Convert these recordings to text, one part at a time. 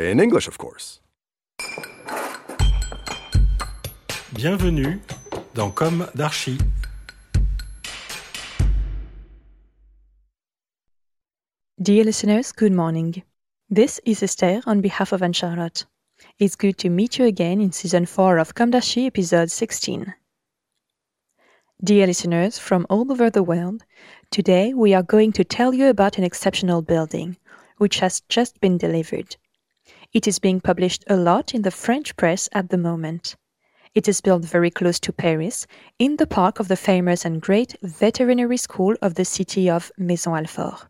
In English, of course. Bienvenue dans Comme d'Archi. Dear listeners, good morning. This is Esther on behalf of Anne-Charlotte. It's good to meet you again in season 4 of Comme d'Archi episode 16. Dear listeners from all over the world, today we are going to tell you about an exceptional building, which has just been delivered. It is being published a lot in the French press at the moment. It is built very close to Paris, in the park of the famous and great veterinary school of the city of Maisons-Alfort.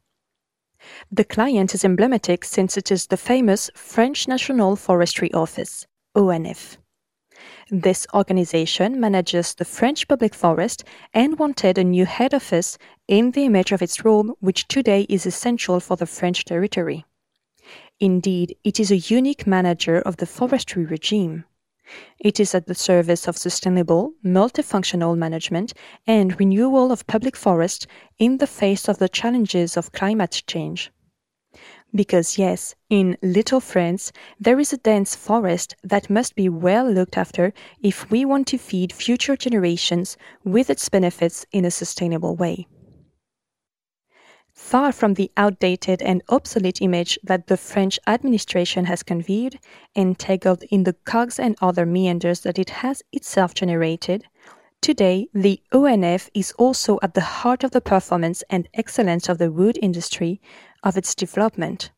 The client is emblematic since it is the famous French National Forestry Office, ONF. This organization manages the French public forest and wanted a new head office in the image of its role, which today is essential for the French territory. Indeed, it is a unique manager of the forestry regime. It is at the service of sustainable, multifunctional management and renewal of public forests in the face of the challenges of climate change. Because, yes, in Little France, there is a dense forest that must be well looked after if we want to feed future generations with its benefits in a sustainable way. Far from the outdated and obsolete image that the French administration has conveyed, entangled in the cogs and other meanders that it has itself generated, today the ONF is also at the heart of the performance and excellence of the wood industry, of its development.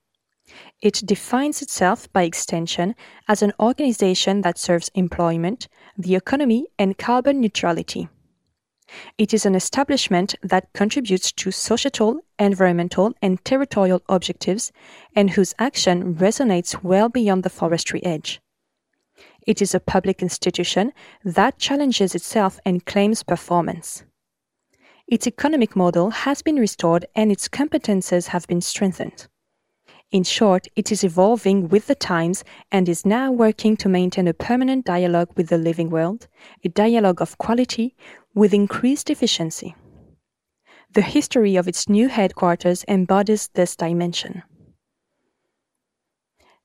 It defines itself by extension as an organization that serves employment, the economy, and carbon neutrality. It is an establishment that contributes to societal, environmental, and territorial objectives and whose action resonates well beyond the forestry edge. It is a public institution that challenges itself and claims performance. Its economic model has been restored and its competences have been strengthened. In short, it is evolving with the times and is now working to maintain a permanent dialogue with the living world, a dialogue of quality with increased efficiency. The history of its new headquarters embodies this dimension.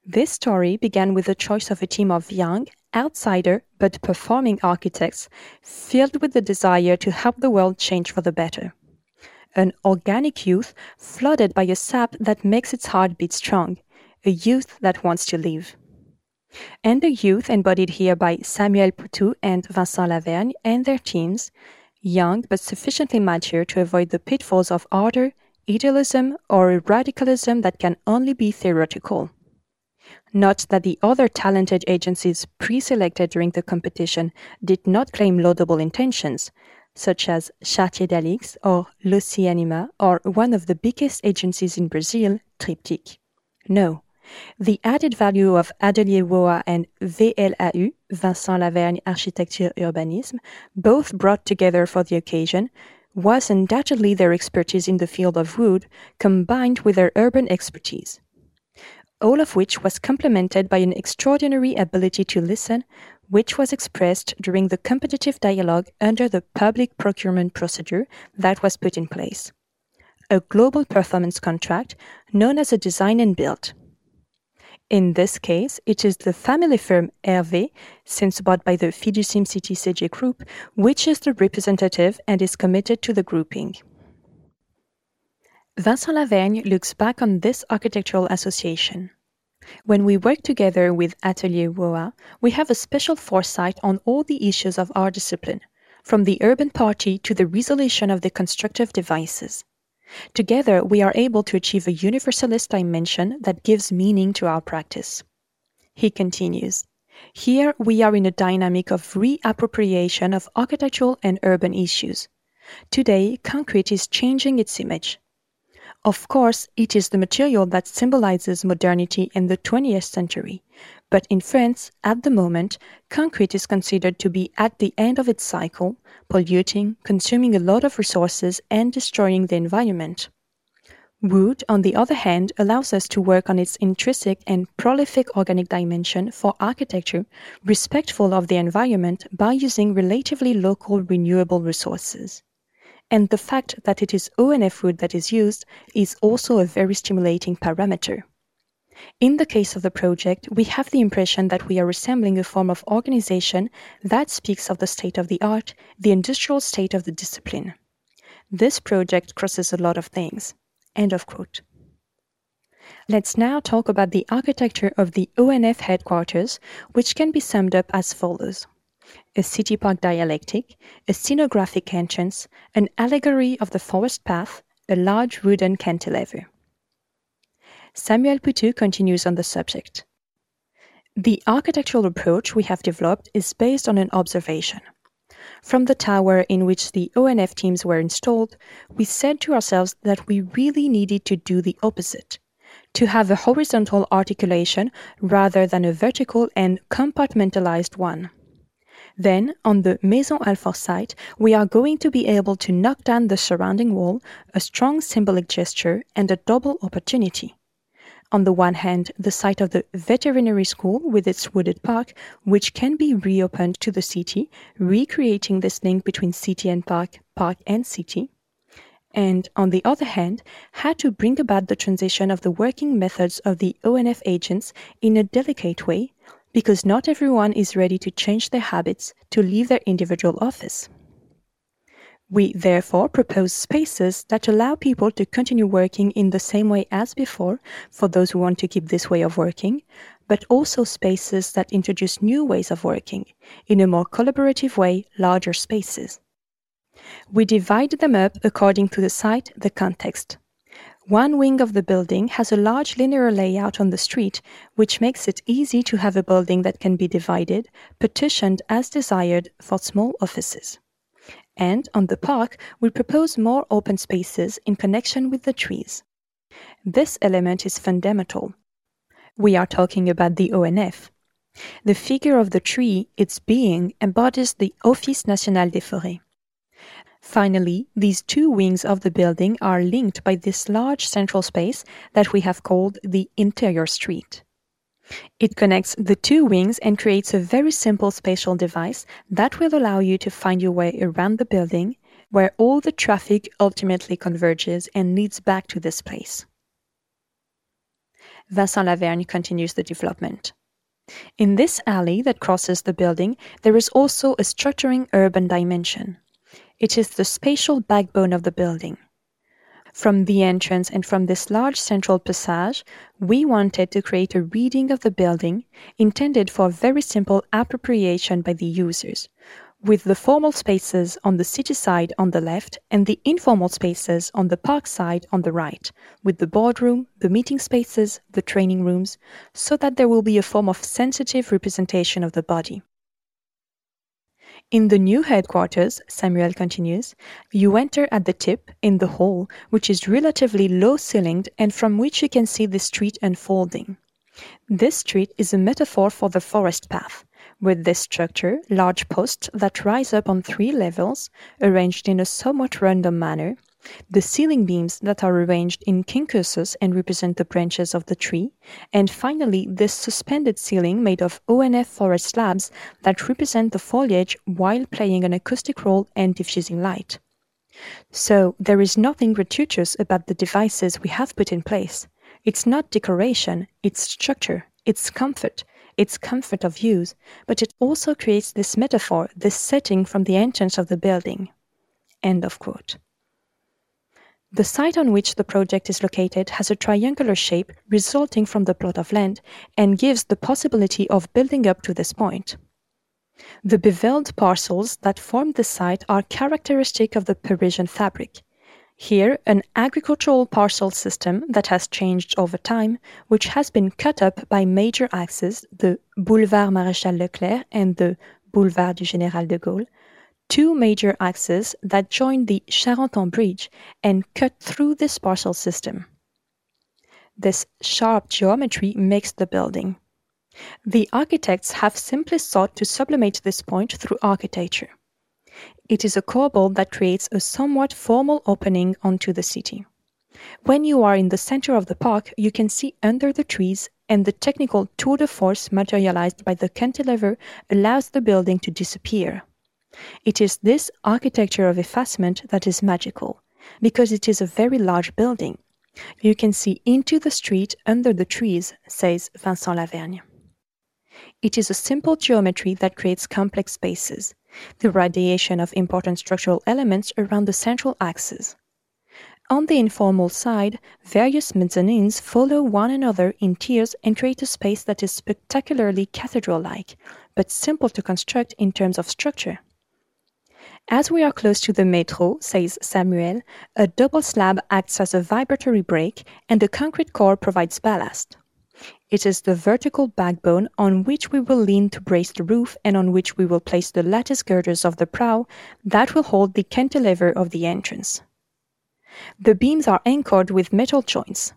This story began with the choice of a team of young, outsider, but performing architects filled with the desire to help the world change for the better. An organic youth flooded by a sap that makes its heart beat strong, a youth that wants to live. And the youth embodied here by Samuel Poutou and Vincent Lavergne and their teams, young but sufficiently mature to avoid the pitfalls of ardor, idealism, or radicalism that can only be theoretical. Not that the other talented agencies pre selected during the competition did not claim laudable intentions, such as Chartier Dalix or L'Oceanima or one of the biggest agencies in Brazil, Triptyque. No. The added value of Atelier Woa and VLAU, Vincent Lavergne Architecture Urbanisme, both brought together for the occasion, was undoubtedly their expertise in the field of wood combined with their urban expertise all of which was complemented by an extraordinary ability to listen, which was expressed during the competitive dialogue under the public procurement procedure that was put in place. A global performance contract known as a design and build. In this case, it is the family firm Hervé, since bought by the Fiducim City CG Group, which is the representative and is committed to the grouping. Vincent Lavergne looks back on this architectural association. When we work together with Atelier WOA, we have a special foresight on all the issues of our discipline, from the urban party to the resolution of the constructive devices. Together, we are able to achieve a universalist dimension that gives meaning to our practice. He continues Here we are in a dynamic of reappropriation of architectural and urban issues. Today, concrete is changing its image. Of course, it is the material that symbolizes modernity in the 20th century, but in France, at the moment, concrete is considered to be at the end of its cycle, polluting, consuming a lot of resources, and destroying the environment. Wood, on the other hand, allows us to work on its intrinsic and prolific organic dimension for architecture, respectful of the environment by using relatively local renewable resources and the fact that it is ONF wood that is used is also a very stimulating parameter. In the case of the project, we have the impression that we are resembling a form of organization that speaks of the state of the art, the industrial state of the discipline. This project crosses a lot of things. End of quote. Let's now talk about the architecture of the ONF headquarters, which can be summed up as follows a city park dialectic, a scenographic entrance, an allegory of the forest path, a large wooden cantilever. Samuel Poutou continues on the subject. The architectural approach we have developed is based on an observation. From the tower in which the ONF teams were installed, we said to ourselves that we really needed to do the opposite to have a horizontal articulation rather than a vertical and compartmentalized one. Then, on the Maisons-Alfort site, we are going to be able to knock down the surrounding wall, a strong symbolic gesture, and a double opportunity. On the one hand, the site of the veterinary school with its wooded park, which can be reopened to the city, recreating this link between city and park, park and city. And on the other hand, had to bring about the transition of the working methods of the ONF agents in a delicate way, because not everyone is ready to change their habits to leave their individual office. We therefore propose spaces that allow people to continue working in the same way as before for those who want to keep this way of working, but also spaces that introduce new ways of working in a more collaborative way, larger spaces. We divide them up according to the site, the context. One wing of the building has a large linear layout on the street, which makes it easy to have a building that can be divided, partitioned as desired for small offices. And on the park, we propose more open spaces in connection with the trees. This element is fundamental. We are talking about the ONF. The figure of the tree, its being, embodies the Office National des Forêts. Finally, these two wings of the building are linked by this large central space that we have called the interior street. It connects the two wings and creates a very simple spatial device that will allow you to find your way around the building where all the traffic ultimately converges and leads back to this place. Vincent Lavergne continues the development. In this alley that crosses the building, there is also a structuring urban dimension. It is the spatial backbone of the building. From the entrance and from this large central passage, we wanted to create a reading of the building intended for very simple appropriation by the users, with the formal spaces on the city side on the left and the informal spaces on the park side on the right, with the boardroom, the meeting spaces, the training rooms, so that there will be a form of sensitive representation of the body. In the new headquarters, Samuel continues, you enter at the tip, in the hall, which is relatively low ceilinged and from which you can see the street unfolding. This street is a metaphor for the forest path. With this structure, large posts that rise up on three levels, arranged in a somewhat random manner, the ceiling beams that are arranged in quincunxes and represent the branches of the tree, and finally this suspended ceiling made of ONF forest slabs that represent the foliage while playing an acoustic role and diffusing light. So there is nothing gratuitous about the devices we have put in place. It's not decoration, it's structure, it's comfort, it's comfort of use, but it also creates this metaphor, this setting from the entrance of the building. End of quote. The site on which the project is located has a triangular shape resulting from the plot of land and gives the possibility of building up to this point. The beveled parcels that form the site are characteristic of the Parisian fabric. Here, an agricultural parcel system that has changed over time, which has been cut up by major axes, the Boulevard Maréchal Leclerc and the Boulevard du Général de Gaulle, two major axes that join the Charenton Bridge and cut through this parcel system. This sharp geometry makes the building. The architects have simply sought to sublimate this point through architecture. It is a corbel that creates a somewhat formal opening onto the city. When you are in the center of the park, you can see under the trees, and the technical tour de force materialized by the cantilever allows the building to disappear. It is this architecture of effacement that is magical, because it is a very large building. You can see into the street under the trees, says Vincent Lavergne. It is a simple geometry that creates complex spaces, the radiation of important structural elements around the central axis. On the informal side, various mezzanines follow one another in tiers and create a space that is spectacularly cathedral like, but simple to construct in terms of structure. As we are close to the metro, says Samuel, a double slab acts as a vibratory brake and the concrete core provides ballast. It is the vertical backbone on which we will lean to brace the roof and on which we will place the lattice girders of the prow that will hold the cantilever of the entrance. The beams are anchored with metal joints.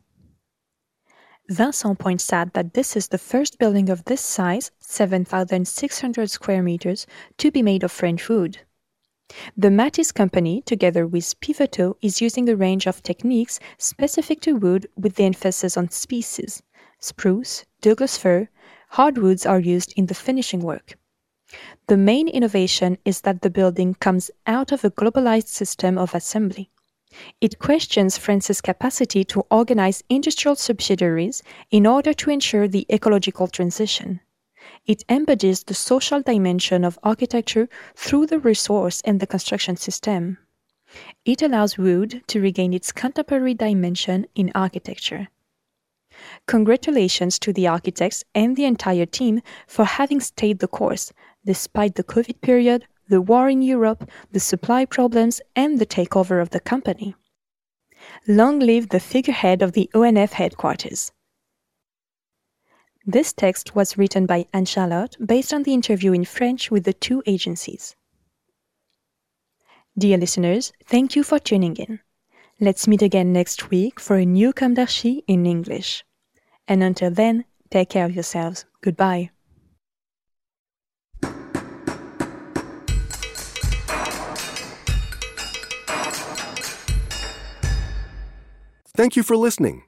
Vincent points out that this is the first building of this size, 7,600 square meters, to be made of French wood. The Mathis company, together with Pivotal, is using a range of techniques specific to wood with the emphasis on species. Spruce, Douglas fir, hardwoods are used in the finishing work. The main innovation is that the building comes out of a globalized system of assembly. It questions France's capacity to organize industrial subsidiaries in order to ensure the ecological transition. It embodies the social dimension of architecture through the resource and the construction system. It allows wood to regain its contemporary dimension in architecture. Congratulations to the architects and the entire team for having stayed the course, despite the COVID period, the war in Europe, the supply problems, and the takeover of the company. Long live the figurehead of the ONF headquarters. This text was written by Anne Charlotte based on the interview in French with the two agencies. Dear listeners, thank you for tuning in. Let's meet again next week for a new Comme d'Archi in English. And until then, take care of yourselves. Goodbye. Thank you for listening.